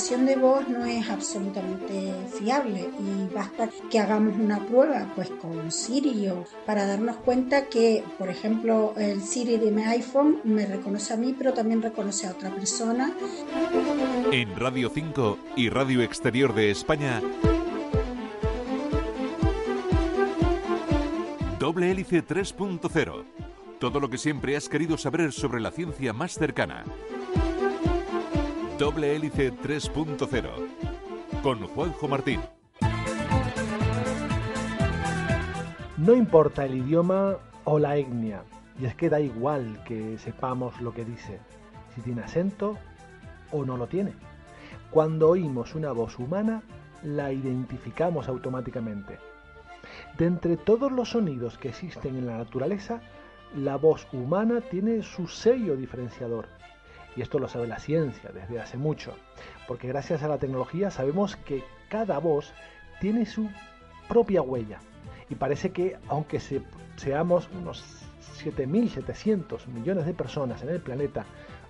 Identificación de voz no es absolutamente fiable y basta que hagamos una prueba pues con Siri o para darnos cuenta que, por ejemplo, el Siri de mi iPhone me reconoce a mí, pero también reconoce a otra persona. En Radio 5 y Radio Exterior de España, Doble Hélice 3.0. Todo lo que siempre has querido saber sobre la ciencia más cercana. Doble Hélice 3.0. Con Juanjo Martín. No importa el idioma o la etnia, y es que da igual que sepamos lo que dice, si tiene acento o no lo tiene. Cuando oímos una voz humana, la identificamos automáticamente. De entre todos los sonidos que existen en la naturaleza, la voz humana tiene su sello diferenciador. Y esto lo sabe la ciencia desde hace mucho, porque gracias a la tecnología sabemos que cada voz tiene su propia huella. Y parece que aunque seamos unos 7.700 millones de personas en el planeta,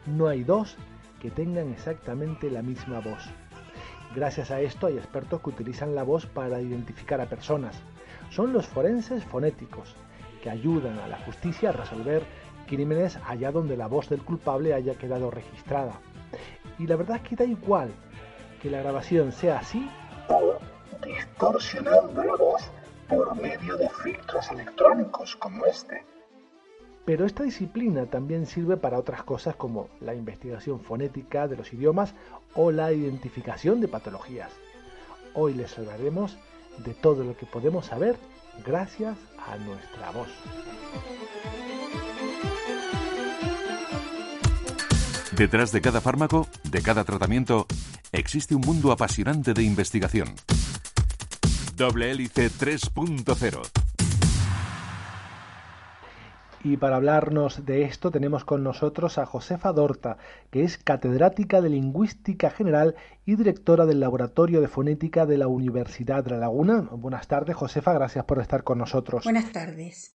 no hay dos que tengan exactamente la misma voz. Gracias a esto hay expertos que utilizan la voz para identificar a personas. Son los forenses fonéticos, que ayudan a la justicia a resolver crímenes allá donde la voz del culpable haya quedado registrada. Y la verdad es que da igual que la grabación sea así o distorsionando la voz por medio de filtros electrónicos como este. Pero esta disciplina también sirve para otras cosas como la investigación fonética de los idiomas o la identificación de patologías. Hoy les hablaremos de todo lo que podemos saber gracias a nuestra voz. Detrás de cada fármaco, de cada tratamiento, existe un mundo apasionante de investigación. Doble Hélice 3.0 y para hablarnos de esto tenemos con nosotros a Josefa Dorta, que es catedrática de Lingüística General y directora del Laboratorio de Fonética de la Universidad de La Laguna. Buenas tardes, Josefa, gracias por estar con nosotros. Buenas tardes.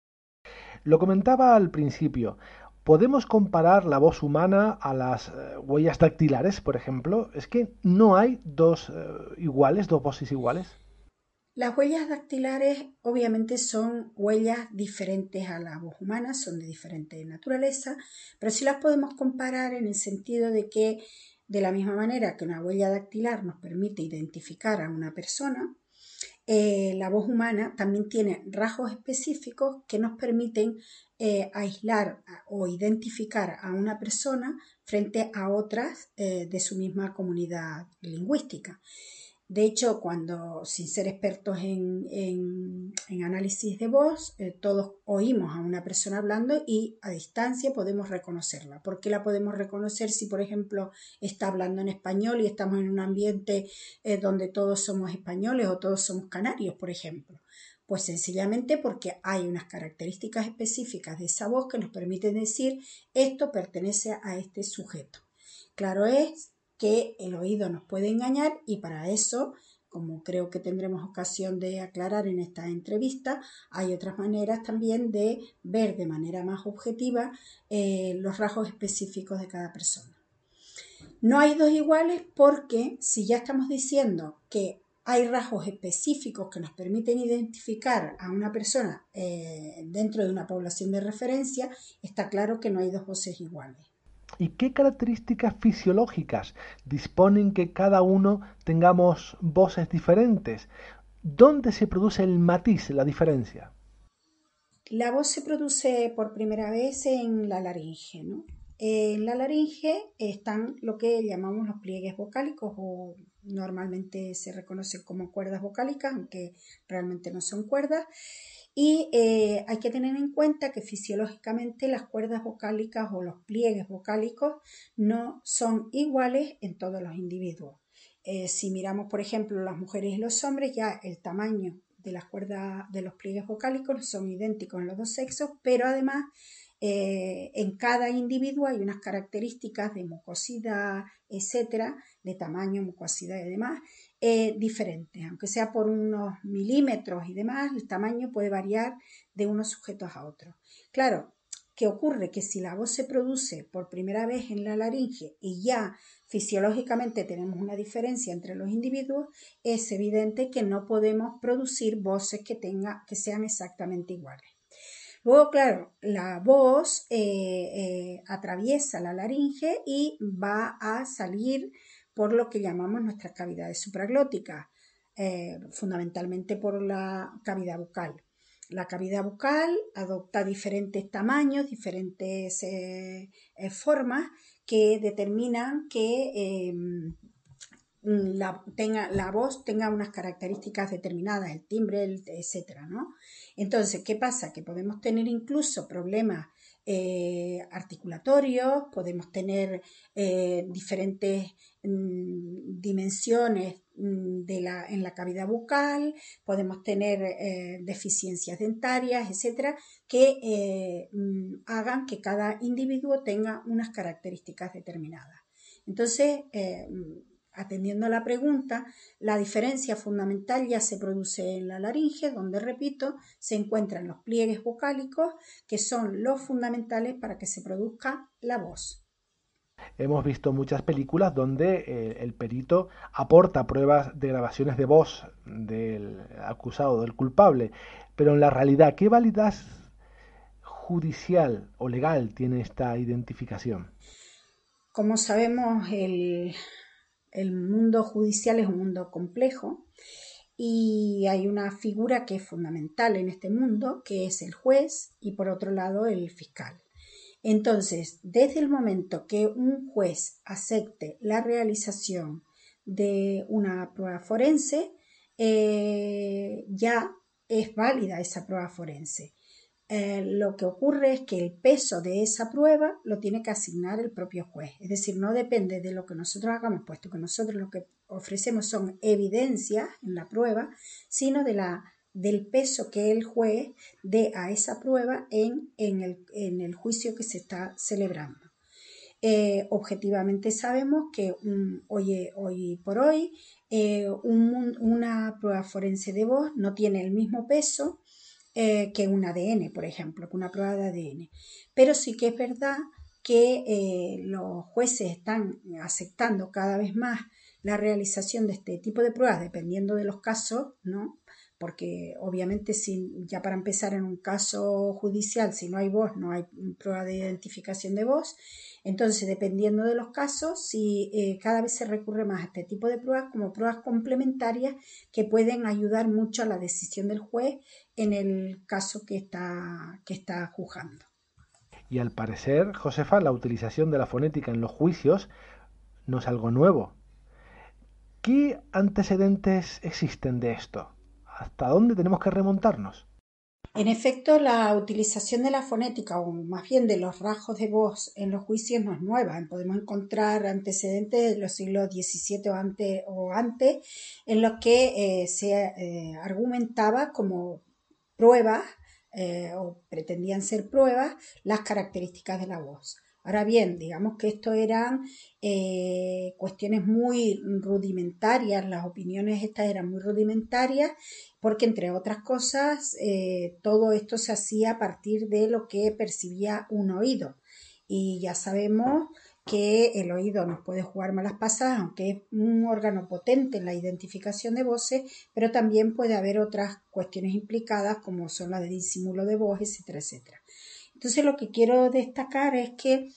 Lo comentaba al principio. ¿Podemos comparar la voz humana a las eh, huellas dactilares, por ejemplo? ¿Es que no hay dos eh, iguales, dos voces iguales? Las huellas dactilares obviamente son huellas diferentes a la voz humana, son de diferente naturaleza, pero sí las podemos comparar en el sentido de que de la misma manera que una huella dactilar nos permite identificar a una persona, eh, la voz humana también tiene rasgos específicos que nos permiten eh, aislar o identificar a una persona frente a otras eh, de su misma comunidad lingüística. De hecho, cuando, sin ser expertos en, análisis de voz, eh, todos oímos a una persona hablando y a distancia podemos reconocerla. ¿Por qué la podemos reconocer si, por ejemplo, está hablando en español y estamos en un ambiente donde todos somos españoles o todos somos canarios, por ejemplo? Pues sencillamente porque hay unas características específicas de esa voz que nos permiten decir esto pertenece a este sujeto. Claro es que el oído nos puede engañar y para eso, como creo que tendremos ocasión de aclarar en esta entrevista, hay otras maneras también de ver de manera más objetiva eh, los rasgos específicos de cada persona. No hay dos iguales porque si ya estamos diciendo que hay rasgos específicos que nos permiten identificar a una persona eh, dentro de una población de referencia, está claro que no hay dos voces iguales. ¿Y qué características fisiológicas disponen que cada uno tengamos voces diferentes? ¿Dónde se produce el matiz, la diferencia? La voz se produce por primera vez en la laringe. ¿no? En la laringe están lo que llamamos los pliegues vocálicos o normalmente se reconocen como cuerdas vocálicas, aunque realmente no son cuerdas. Y eh, hay que tener en cuenta que fisiológicamente las cuerdas vocálicas o los pliegues vocálicos no son iguales en todos los individuos. Eh, si miramos, por ejemplo, las mujeres y los hombres, ya el tamaño de las cuerdas de los pliegues vocálicos son idénticos en los dos sexos, pero además eh, en cada individuo hay unas características de mucosidad, etcétera, de tamaño, mucosidad y demás, eh, diferentes. Aunque sea por unos milímetros y demás, el tamaño puede variar de unos sujetos a otros. Claro, ¿qué ocurre? Que si la voz se produce por primera vez en la laringe y ya fisiológicamente tenemos una diferencia entre los individuos, es evidente que no podemos producir voces que, que sean exactamente iguales. Luego, claro, la voz eh, eh, atraviesa la laringe y va a salir por lo que llamamos nuestras cavidades supraglóticas, eh, fundamentalmente por la cavidad bucal. La cavidad bucal adopta diferentes tamaños, diferentes formas que determinan que la, tenga, la voz tenga unas características determinadas, el timbre, etcétera, ¿no? Entonces, ¿qué pasa? Que podemos tener incluso problemas eh, articulatorios, podemos tener eh, diferentes mm, dimensiones mm, de la, en la cavidad bucal, podemos tener eh, deficiencias dentarias, etcétera, que mm, hagan que cada individuo tenga unas características determinadas. Entonces, Atendiendo a la pregunta, la diferencia fundamental ya se produce en la laringe, donde, repito, se encuentran los pliegues vocálicos, que son los fundamentales para que se produzca la voz. Hemos visto muchas películas donde eh, el perito aporta pruebas de grabaciones de voz del acusado, del culpable, pero en la realidad, ¿qué validad judicial o legal tiene esta identificación? Como sabemos, el, el mundo judicial es un mundo complejo y hay una figura que es fundamental en este mundo, que es el juez y por otro lado el fiscal. Entonces, desde el momento que un juez acepte la realización de una prueba forense, eh, ya es válida esa prueba forense. Eh, lo que ocurre es que el peso de esa prueba lo tiene que asignar el propio juez. Es decir, no depende de lo que nosotros hagamos, puesto que nosotros lo que ofrecemos son evidencias en la prueba, sino de la, del peso que el juez dé a esa prueba en, el, juicio que se está celebrando. Eh, objetivamente sabemos que hoy, hoy, por hoy eh, una prueba forense de voz no tiene el mismo peso eh, que un ADN, por ejemplo, que una prueba de ADN. Pero sí que es verdad que eh, los jueces están aceptando cada vez más la realización de este tipo de pruebas dependiendo de los casos, ¿no? Porque obviamente si ya para empezar en un caso judicial, si no hay voz, no hay prueba de identificación de voz, entonces, dependiendo de los casos, si eh, cada vez se recurre más a este tipo de pruebas como pruebas complementarias que pueden ayudar mucho a la decisión del juez en el caso que está, que está juzgando. Y al parecer, Josefa, la utilización de la fonética en los juicios no es algo nuevo. ¿Qué antecedentes existen de esto? ¿Hasta dónde tenemos que remontarnos? En efecto, la utilización de la fonética, o más bien de los rasgos de voz en los juicios, no es nueva. Podemos encontrar antecedentes de los siglos XVII o antes, en los que eh, se eh, argumentaba como pruebas eh, o pretendían ser pruebas las características de la voz. Ahora bien, digamos que esto eran eh, cuestiones muy rudimentarias, las opiniones estas eran muy rudimentarias, porque entre otras cosas eh, todo esto se hacía a partir de lo que percibía un oído. Y ya sabemos que el oído nos puede jugar malas pasadas, aunque es un órgano potente en la identificación de voces, pero también puede haber otras cuestiones implicadas como son las de disimulo de voz, etcétera, etcétera. Entonces lo que quiero destacar es que,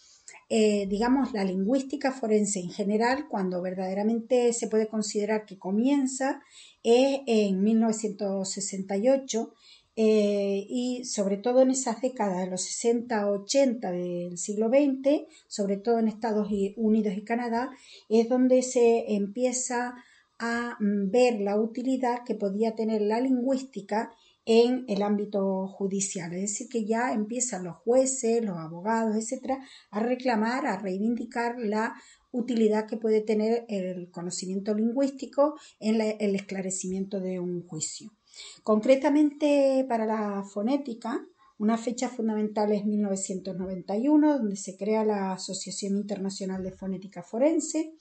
eh, digamos, la lingüística forense en general, cuando verdaderamente se puede considerar que comienza, es en 1968 eh, y sobre todo en esas décadas de los 60, 80 del siglo XX, sobre todo en Estados Unidos y Canadá, es donde se empieza a mm, ver la utilidad que podía tener la lingüística en el ámbito judicial. Es decir, que ya empiezan los jueces, los abogados, etcétera, a reclamar, a reivindicar la utilidad que puede tener el conocimiento lingüístico en el esclarecimiento de un juicio. Concretamente para la fonética, una fecha fundamental es 1991, donde se crea la Asociación Internacional de Fonética Forense,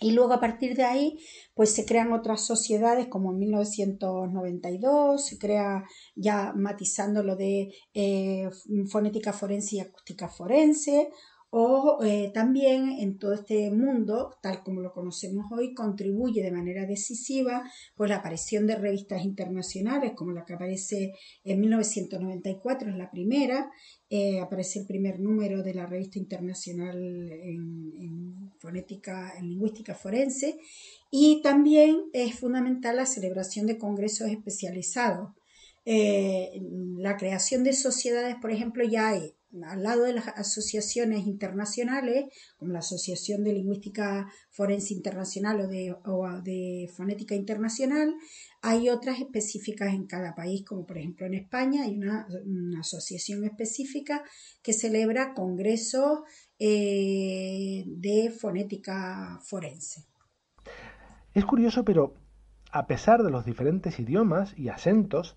y luego a partir de ahí, pues se crean otras sociedades como en 1992, se crea ya matizando lo de eh, fonética forense y acústica forense, o eh, también en todo este mundo, tal como lo conocemos hoy, contribuye de manera decisiva pues, la aparición de revistas internacionales, como la que aparece en 1994, es la primera, eh, aparece el primer número de la revista internacional en, fonética, en lingüística forense, y también es fundamental la celebración de congresos especializados. Eh, la creación de sociedades, por ejemplo, ya al lado de las asociaciones internacionales, como la Asociación de Lingüística Forense Internacional o de, de, Fonética Internacional, hay otras específicas en cada país, como por ejemplo en España hay una, asociación específica que celebra congresos eh, de fonética forense. Es curioso, pero a pesar de los diferentes idiomas y acentos,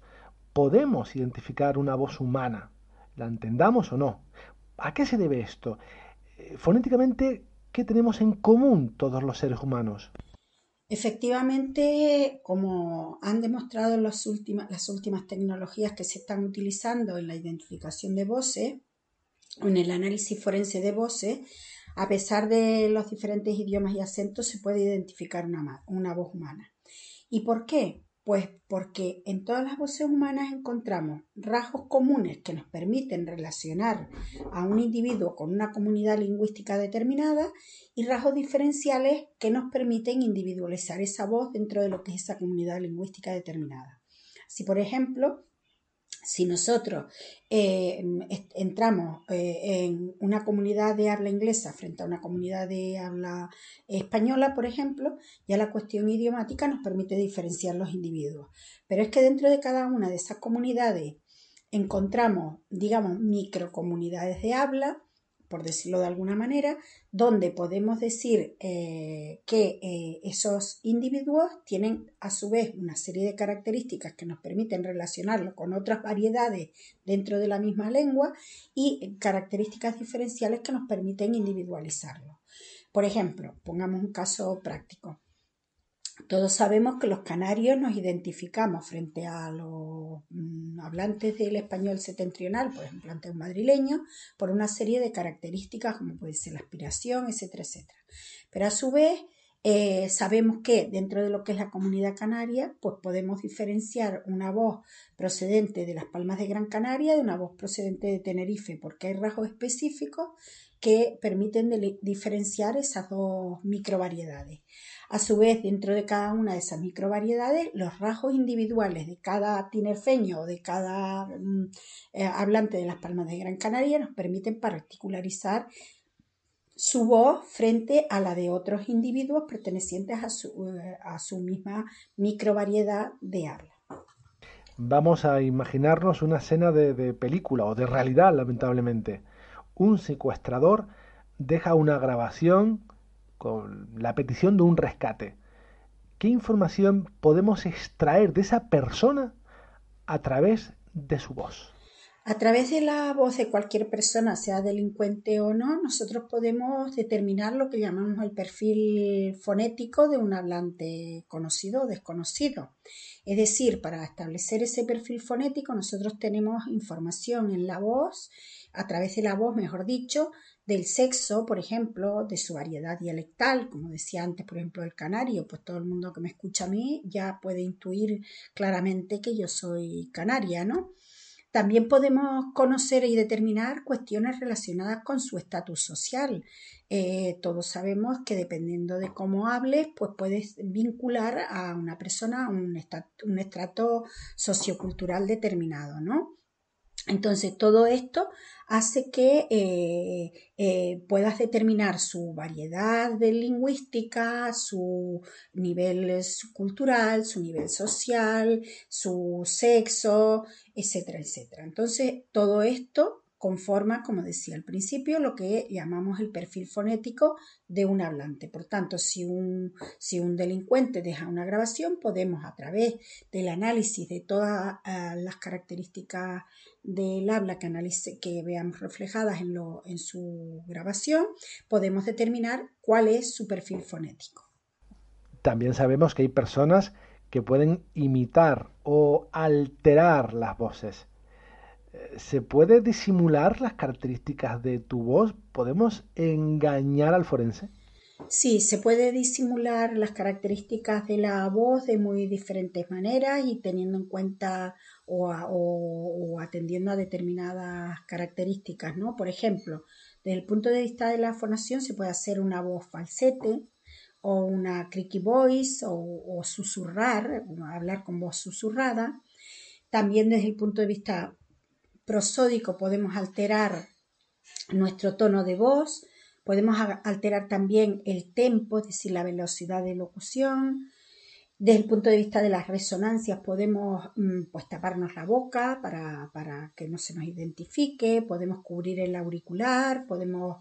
podemos identificar una voz humana la entendamos o no. ¿A qué se debe esto? Eh, fonéticamente, ¿qué tenemos en común todos los seres humanos? Efectivamente, como han demostrado las últimas, tecnologías que se están utilizando en la identificación de voces, en el análisis forense de voces, a pesar de los diferentes idiomas y acentos, se puede identificar una voz humana. ¿Y por qué? Pues porque en todas las voces humanas encontramos rasgos comunes que nos permiten relacionar a un individuo con una comunidad lingüística determinada y rasgos diferenciales que nos permiten individualizar esa voz dentro de lo que es esa comunidad lingüística determinada. Si, por ejemplo, si nosotros eh, entramos eh, en una comunidad de habla inglesa frente a una comunidad de habla española, por ejemplo, ya la cuestión idiomática nos permite diferenciar los individuos. Pero es que dentro de cada una de esas comunidades encontramos, digamos, microcomunidades de habla por decirlo de alguna manera, donde podemos decir eh, que eh, esos individuos tienen a su vez una serie de características que nos permiten relacionarlo con otras variedades dentro de la misma lengua y características diferenciales que nos permiten individualizarlo. Por ejemplo, pongamos un caso práctico. Todos sabemos que los canarios nos identificamos frente a los mm, hablantes del español septentrional, por ejemplo, ante un madrileño, por una serie de características como puede ser la aspiración, etcétera, etcétera. Pero a su vez eh, sabemos que dentro de lo que es la comunidad canaria, pues podemos diferenciar una voz procedente de las Palmas de Gran Canaria de una voz procedente de Tenerife, porque hay rasgos específicos que permiten diferenciar esas dos microvariedades. A su vez, dentro de cada una de esas microvariedades, los rasgos individuales de cada tinerfeño o de cada mm, eh, hablante de las Palmas de Gran Canaria nos permiten particularizar su voz frente a la de otros individuos pertenecientes a su, eh, a su misma microvariedad de habla. Vamos a imaginarnos una escena de película o de realidad, lamentablemente. Un secuestrador deja una grabación con la petición de un rescate. ¿Qué información podemos extraer de esa persona a través de su voz? A través de la voz de cualquier persona, sea delincuente o no, nosotros podemos determinar lo que llamamos el perfil fonético de un hablante conocido o desconocido. Es decir, para establecer ese perfil fonético, nosotros tenemos información en la voz, a través de la voz, mejor dicho, del sexo, por ejemplo, de su variedad dialectal, como decía antes, por ejemplo, el canario, pues todo el mundo que me escucha a mí ya puede intuir claramente que yo soy canaria, ¿no? También podemos conocer y determinar cuestiones relacionadas con su estatus social. Eh, todos sabemos que dependiendo de cómo hables, pues puedes vincular a una persona a un, un estrato sociocultural determinado, ¿no? Entonces, todo esto hace que eh, eh, puedas determinar su variedad de lingüística, su nivel cultural, su nivel social, su sexo, etcétera, etcétera. Entonces, todo esto conforma, como decía al principio, lo que llamamos el perfil fonético de un hablante. Por tanto, si un, si un delincuente deja una grabación, podemos a través del análisis de todas ah, las características del habla que, analice, que veamos reflejadas en, lo, en su grabación, podemos determinar cuál es su perfil fonético. También sabemos que hay personas que pueden imitar o alterar las voces. ¿Se puede disimular las características de tu voz? ¿Podemos engañar al forense? Sí, se puede disimular las características de la voz de muy diferentes maneras y teniendo en cuenta o, atendiendo a determinadas características, ¿no? Por ejemplo, desde el punto de vista de la fonación se puede hacer una voz falsete o una creaky voice o, o susurrar, hablar con voz susurrada. También desde el punto de vista prosódico podemos alterar nuestro tono de voz, podemos alterar también el tempo, es decir, la velocidad de locución. Desde el punto de vista de las resonancias podemos mm, pues, taparnos la boca para, que no se nos identifique, podemos cubrir el auricular, podemos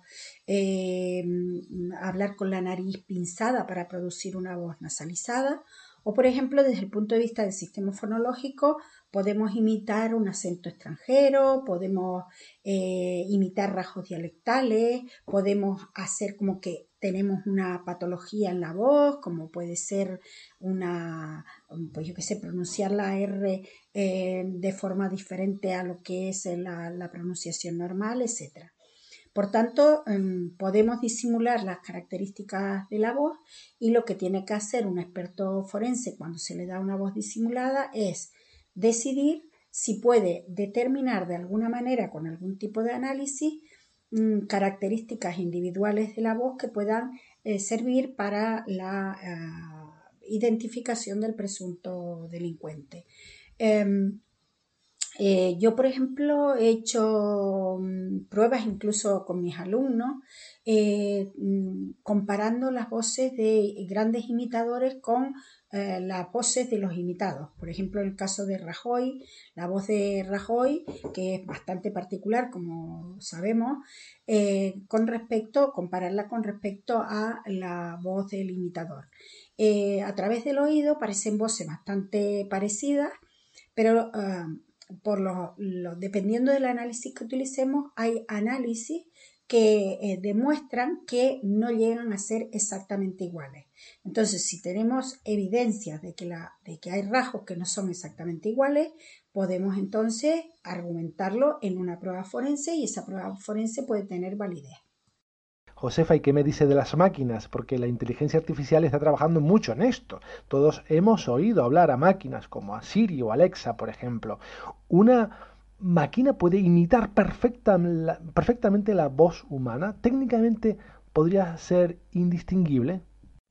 eh, mm, hablar con la nariz pinzada para producir una voz nasalizada o, por ejemplo, desde el punto de vista del sistema fonológico, podemos imitar un acento extranjero, podemos eh, imitar rasgos dialectales, podemos hacer como que tenemos una patología en la voz, como puede ser una, pues yo qué sé, pronunciar la R eh, de forma diferente a lo que es la, la pronunciación normal, etc. Por tanto, em, podemos disimular las características de la voz y lo que tiene que hacer un experto forense cuando se le da una voz disimulada es decidir si puede determinar de alguna manera con algún tipo de análisis mm, características individuales de la voz que puedan eh, servir para la ah, identificación del presunto delincuente. Em, eh, yo, por ejemplo, he hecho mm, pruebas incluso con mis alumnos, eh, mm, comparando las voces de grandes imitadores con eh, las voces de los imitados. Por ejemplo, en el caso de Rajoy, la voz de Rajoy, que es bastante particular, como sabemos, con respecto, compararla con respecto a la voz del imitador. a través del oído parecen voces bastante parecidas, pero por lo, dependiendo del análisis que utilicemos, hay análisis que eh, demuestran que no llegan a ser exactamente iguales. Entonces, si tenemos evidencias de que, la, de que hay rasgos que no son exactamente iguales, podemos entonces argumentarlo en una prueba forense y esa prueba forense puede tener validez. Josefa, ¿y qué me dice de las máquinas? Porque la inteligencia artificial está trabajando mucho en esto. Todos hemos oído hablar a máquinas como a Siri o Alexa, por ejemplo. Una máquina puede imitar perfectamente la voz humana. Técnicamente podría ser indistinguible.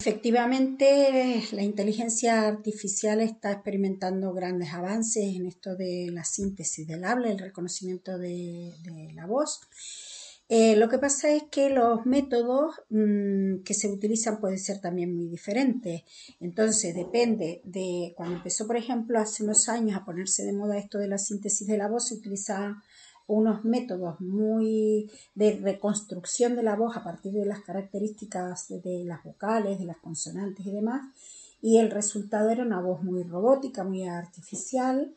Efectivamente, la inteligencia artificial está experimentando grandes avances en esto de la síntesis del habla, el reconocimiento de, la voz. Eh, lo que pasa es que los métodos mm, que se utilizan pueden ser también muy diferentes. Entonces, depende de cuando empezó, por ejemplo, hace unos años a ponerse de moda esto de la síntesis de la voz, se utilizaban unos métodos muy de reconstrucción de la voz a partir de las características de las vocales, de las consonantes y demás. Y el resultado era una voz muy robótica, muy artificial,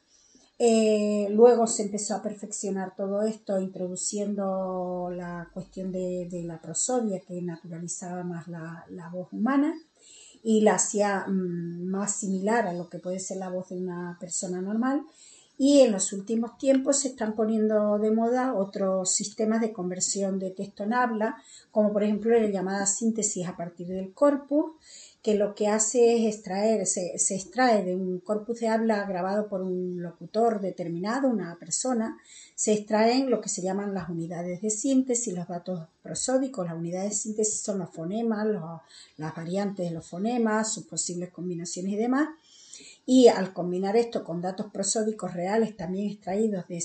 eh, luego se empezó a perfeccionar todo esto introduciendo la cuestión de, la prosodia que naturalizaba más la, voz humana y la hacía mm, más similar a lo que puede ser la voz de una persona normal. Y en los últimos tiempos se están poniendo de moda otros sistemas de conversión de texto en habla, como por ejemplo la llamada síntesis a partir del corpus, que lo que hace es extraer, se, extrae de un corpus de habla grabado por un locutor determinado, una persona, se extraen lo que se llaman las unidades de síntesis, los datos prosódicos. Las unidades de síntesis son los fonemas, las variantes de los fonemas, sus posibles combinaciones y demás. Y al combinar esto con datos prosódicos reales también extraídos de,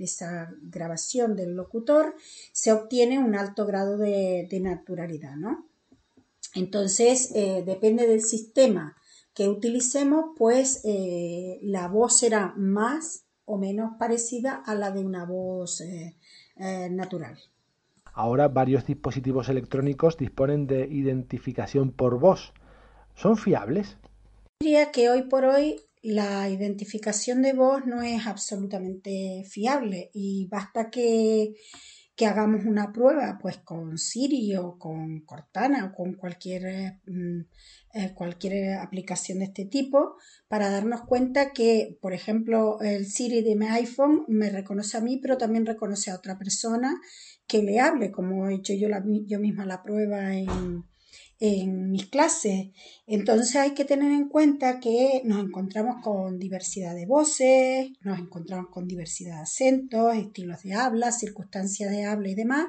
esa grabación del locutor, se obtiene un alto grado de, naturalidad, ¿no? Entonces, eh, depende del sistema que utilicemos, pues eh, la voz será más o menos parecida a la de una voz eh, natural. Ahora varios dispositivos electrónicos disponen de identificación por voz. ¿Son fiables? Diría que hoy por hoy la identificación de voz no es absolutamente fiable y basta que, hagamos una prueba pues con Siri o con Cortana o con cualquier, mm, eh, cualquier aplicación de este tipo para darnos cuenta que, por ejemplo, el Siri de mi iPhone me reconoce a mí, pero también reconoce a otra persona que le hable, como he hecho yo, yo misma la prueba en, en mis clases. Entonces hay que tener en cuenta que nos encontramos con diversidad de voces, nos encontramos con diversidad de acentos, estilos de habla, circunstancias de habla y demás,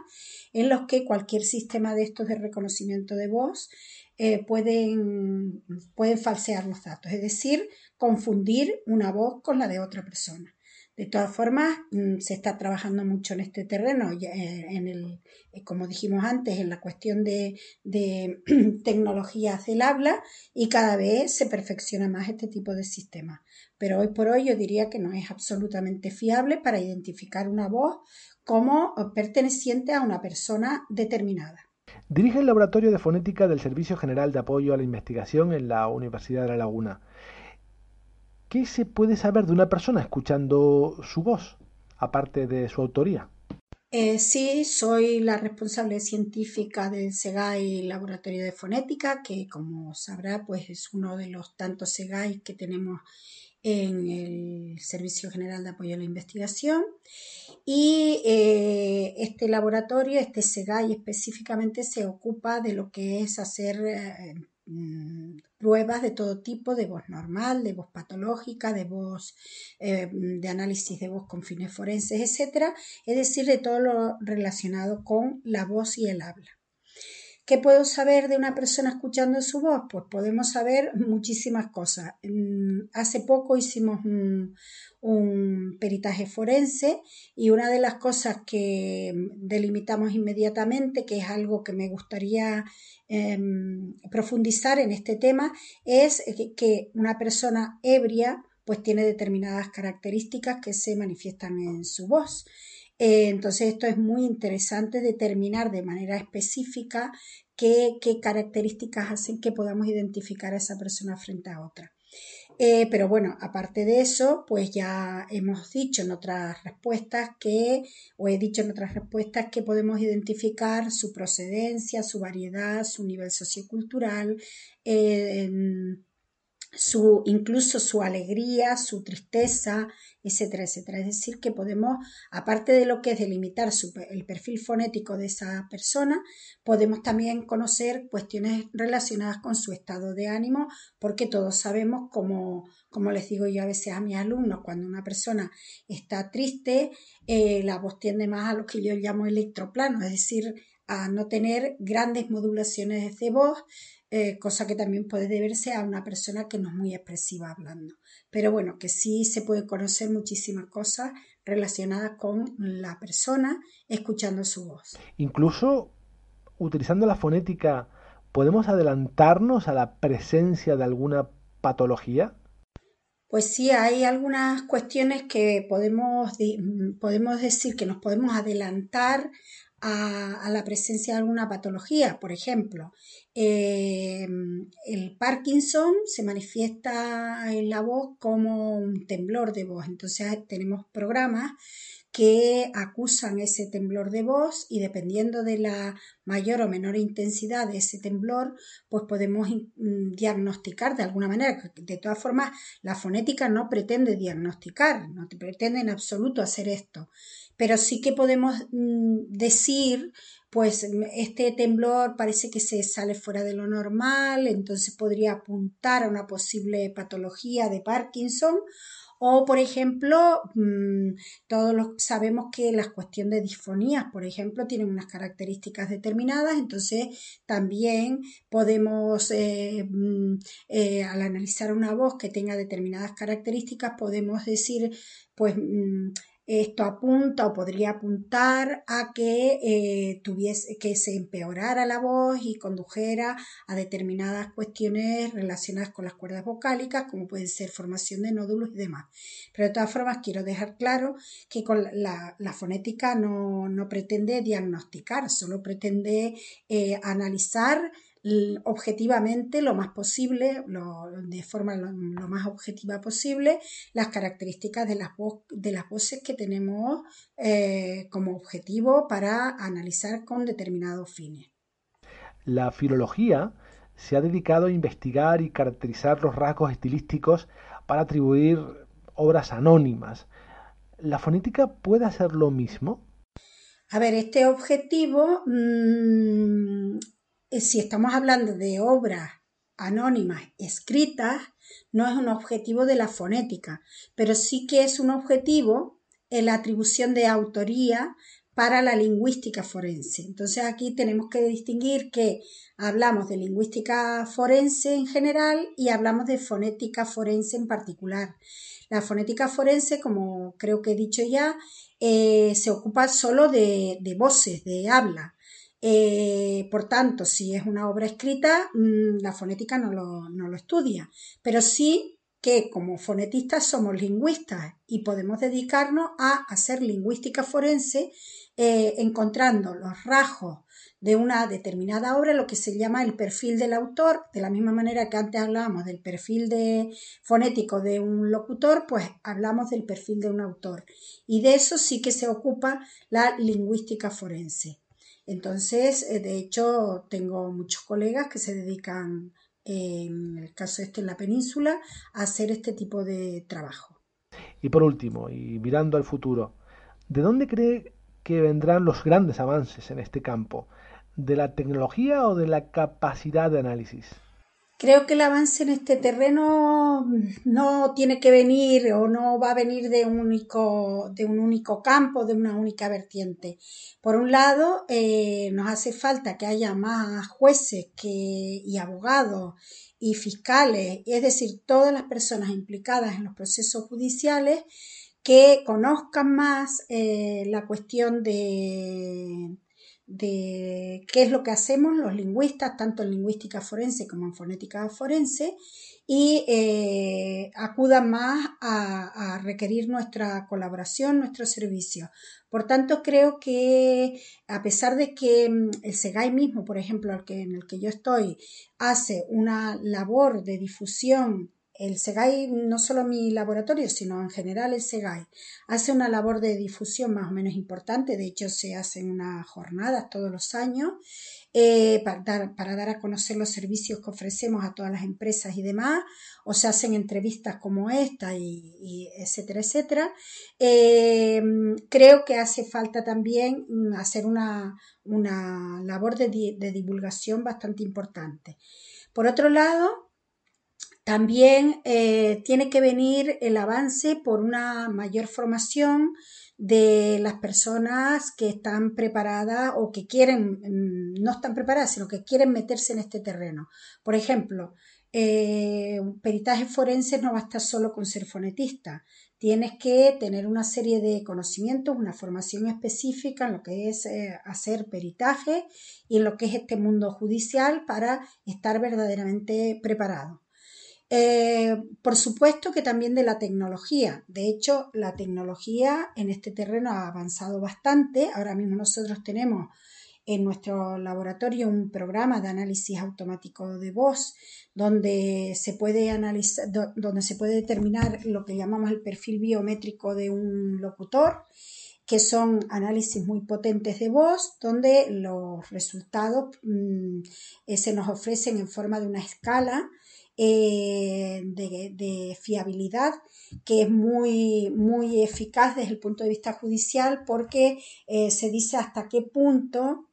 en los que cualquier sistema de estos de reconocimiento de voz eh, pueden, pueden falsear los datos, es decir, confundir una voz con la de otra persona. De todas formas, mm, se está trabajando mucho en este terreno, eh, en el, eh, como dijimos antes, en la cuestión de, de tecnologías del habla y cada vez se perfecciona más este tipo de sistemas. Pero hoy por hoy yo diría que no es absolutamente fiable para identificar una voz como perteneciente a una persona determinada. Dirige el Laboratorio de Fonética del Servicio General de Apoyo a la Investigación en la Universidad de La Laguna. ¿Qué se puede saber de una persona escuchando su voz, aparte de su autoría? Eh, sí, soy la responsable científica del SEGAI Laboratorio de Fonética, que como sabrá, pues es uno de los tantos SEGAI que tenemos en el Servicio General de Apoyo a la Investigación. Y eh, este laboratorio, este SEGAI específicamente, se ocupa de lo que es hacer eh, Mm, pruebas de todo tipo, de voz normal, de voz patológica, de voz eh, de análisis de voz con fines forenses, etcétera, es decir, de todo lo relacionado con la voz y el habla. ¿Qué puedo saber de una persona escuchando su voz? Pues podemos saber muchísimas cosas. Mm, hace poco hicimos un, peritaje forense y una de las cosas que delimitamos inmediatamente, que es algo que me gustaría em, profundizar en este tema, es que una persona ebria pues tiene determinadas características que se manifiestan en su voz. Eh, entonces esto es muy interesante determinar de manera específica qué, qué características hacen que podamos identificar a esa persona frente a otra. Eh, pero bueno, aparte de eso, pues ya hemos dicho en otras respuestas que, o he dicho en otras respuestas que podemos identificar su procedencia, su variedad, su nivel sociocultural, eh, su, incluso su alegría, su tristeza, etcétera, etcétera. Es decir, que podemos, aparte de lo que es delimitar el perfil fonético de esa persona, podemos también conocer cuestiones relacionadas con su estado de ánimo, porque todos sabemos, como, como les digo yo a veces a mis alumnos, cuando una persona está triste, eh, la voz tiende más a lo que yo llamo electroplano, es decir, a no tener grandes modulaciones de voz, eh, cosa que también puede deberse a una persona que no es muy expresiva hablando. Pero bueno, que sí se puede conocer muchísimas cosas relacionadas con la persona escuchando su voz. Incluso utilizando la fonética, ¿podemos adelantarnos a la presencia de alguna patología? Pues sí, hay algunas cuestiones que podemos, podemos decir que nos podemos adelantar a, la presencia de alguna patología. Por ejemplo, eh, el Parkinson se manifiesta en la voz como un temblor de voz. Entonces tenemos programas que acusan ese temblor de voz y dependiendo de la mayor o menor intensidad de ese temblor, pues podemos mm, diagnosticar de alguna manera. De todas formas, la fonética no pretende diagnosticar, no pretende en absoluto hacer esto pero sí que podemos mm, decir, pues este temblor parece que se sale fuera de lo normal, entonces podría apuntar a una posible patología de Parkinson. O, por ejemplo, mm, todos sabemos que las cuestiones de disfonías, por ejemplo, tienen unas características determinadas determinadas, entonces también podemos, eh, mm, eh, al analizar una voz que tenga determinadas características, podemos decir, pues mm, esto apunta o podría apuntar a que eh, tuviese que se empeorara la voz y condujera a determinadas cuestiones relacionadas con las cuerdas vocálicas, como pueden ser formación de nódulos y demás. Pero de todas formas quiero dejar claro que con la, fonética no, pretende diagnosticar, solo pretende eh, analizar objetivamente lo más posible, de forma lo, más objetiva posible, las características de las, de las voces que tenemos eh, como objetivo para analizar con determinados fines. La filología se ha dedicado a investigar y caracterizar los rasgos estilísticos para atribuir obras anónimas. ¿La fonética puede hacer lo mismo? A ver, este objetivo mm, si estamos hablando de obras anónimas escritas, no es un objetivo de la fonética, pero sí que es un objetivo en la atribución de autoría para la lingüística forense. Entonces aquí tenemos que distinguir que hablamos de lingüística forense en general y hablamos de fonética forense en particular. La fonética forense, como creo que he dicho ya, eh, se ocupa solo de voces, de habla. Eh, por tanto, si es una obra escrita, mm, la fonética no lo, estudia, pero sí que como fonetistas somos lingüistas y podemos dedicarnos a hacer lingüística forense eh, encontrando los rasgos de una determinada obra, lo que se llama el perfil del autor, de la misma manera que antes hablábamos del perfil de, fonético de un locutor, pues hablamos del perfil de un autor. Y de eso sí que se ocupa la lingüística forense. Entonces, eh, de hecho, tengo muchos colegas que se dedican, en el caso este en la península, a hacer este tipo de trabajo. Y por último, y mirando al futuro, ¿de dónde cree que vendrán los grandes avances en este campo? ¿De la tecnología o de la capacidad de análisis? Creo que el avance en este terreno no tiene que venir o no va a venir de un único, de un único campo, de una única vertiente. Por un lado, eh, nos hace falta que haya más jueces que, y abogados y fiscales, es decir, todas las personas implicadas en los procesos judiciales que conozcan más eh, la cuestión de de qué es lo que hacemos los lingüistas, tanto en lingüística forense como en fonética forense, y eh, acudan más a, requerir nuestra colaboración, nuestro servicio. Por tanto, creo que a pesar de que mm, el SEGAI mismo, por ejemplo, en el que yo estoy, hace una labor de difusión el SEGAI, no solo mi laboratorio, sino en general el SEGAI, hace una labor de difusión más o menos importante. De hecho, se hacen unas jornadas todos los años eh, para, dar, a conocer los servicios que ofrecemos a todas las empresas y demás, o se hacen entrevistas como esta y, etcétera, etcétera. Eh, creo que hace falta también hacer una, labor de divulgación bastante importante. Por otro lado, también eh, tiene que venir el avance por una mayor formación de las personas que están preparadas o que quieren, mm, no están preparadas, sino que quieren meterse en este terreno. Por ejemplo, eh, un peritaje forense no basta solo con ser fonetista. Tienes que tener una serie de conocimientos, una formación específica en lo que es eh, hacer peritaje y en lo que es este mundo judicial para estar verdaderamente preparado. Eh, por supuesto que también de la tecnología. De hecho, la tecnología en este terreno ha avanzado bastante. Ahora mismo nosotros tenemos en nuestro laboratorio un programa de análisis automático de voz donde se puede analizar, donde se puede determinar lo que llamamos el perfil biométrico de un locutor, que son análisis muy potentes de voz, donde los resultados mm, eh, se nos ofrecen en forma de una escala eh, de, fiabilidad que es muy, muy eficaz desde el punto de vista judicial porque eh, se dice hasta qué punto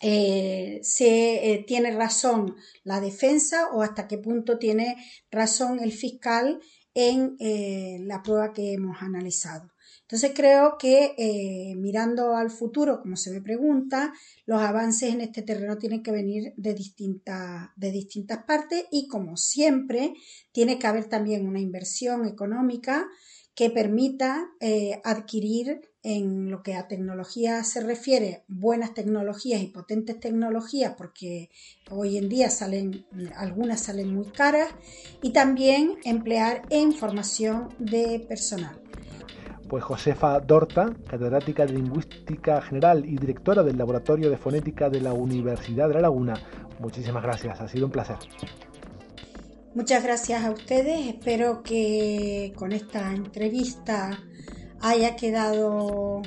eh, se tiene razón la defensa o hasta qué punto tiene razón el fiscal en la prueba que hemos analizado. Entonces creo que eh, mirando al futuro, como se me pregunta, los avances en este terreno tienen que venir de, de distintas partes y como siempre, tiene que haber también una inversión económica que permita eh, adquirir en lo que a tecnología se refiere, buenas tecnologías y potentes tecnologías, porque hoy en día algunas salen muy caras, y también emplear en formación de personal. Pues Josefa Dorta, catedrática de Lingüística General y directora del Laboratorio de Fonética de la Universidad de La Laguna, muchísimas gracias, ha sido un placer. Muchas gracias a ustedes. Espero que con esta entrevista haya quedado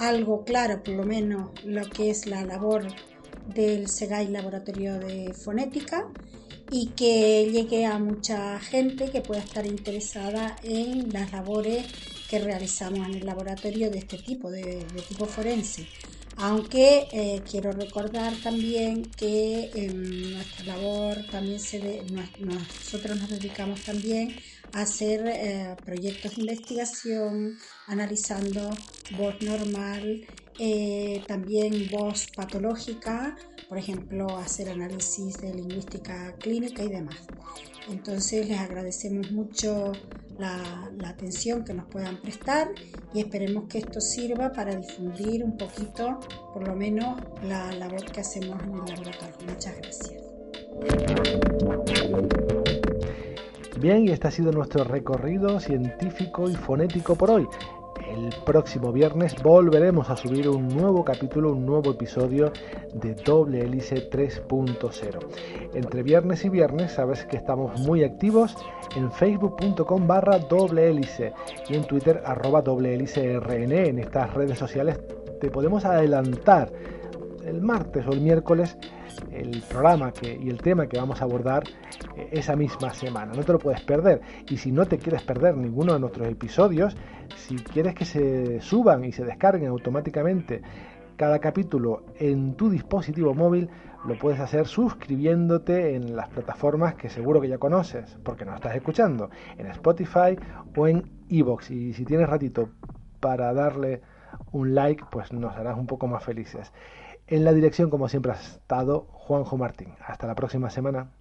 algo claro, por lo menos, lo que es la labor del SEGAI Laboratorio de Fonética y que llegue a mucha gente que pueda estar interesada en las labores que realizamos en el laboratorio de este tipo, de, de tipo forense. Aunque eh, quiero recordar también que en nuestra labor también se nosotros nos dedicamos también a hacer eh, proyectos de investigación analizando voz normal, eh, también voz patológica, por ejemplo, hacer análisis de lingüística clínica y demás. Entonces les agradecemos mucho la, atención que nos puedan prestar y esperemos que esto sirva para difundir un poquito, por lo menos, la labor que hacemos en el laboratorio. Muchas gracias. Bien, y este ha sido nuestro recorrido científico y fonético por hoy. El próximo viernes volveremos a subir un nuevo capítulo, un nuevo episodio de Doble Hélice 3.0. Entre viernes y viernes sabes que estamos muy activos en facebook.com barra doble hélice y en twitter arroba doble hélice rn. En estas redes sociales te podemos adelantar el martes o el miércoles el programa que, y el tema que vamos a abordar eh, esa misma semana. No te lo puedes perder. Y si no te quieres perder ninguno de nuestros episodios, si quieres que se suban y se descarguen automáticamente cada capítulo en tu dispositivo móvil, lo puedes hacer suscribiéndote en las plataformas que seguro que ya conoces, porque nos estás escuchando, en Spotify o en Evox. Y si tienes ratito para darle un like, pues nos harás un poco más felices. En la dirección, como siempre, ha estado Juanjo Martín. Hasta la próxima semana.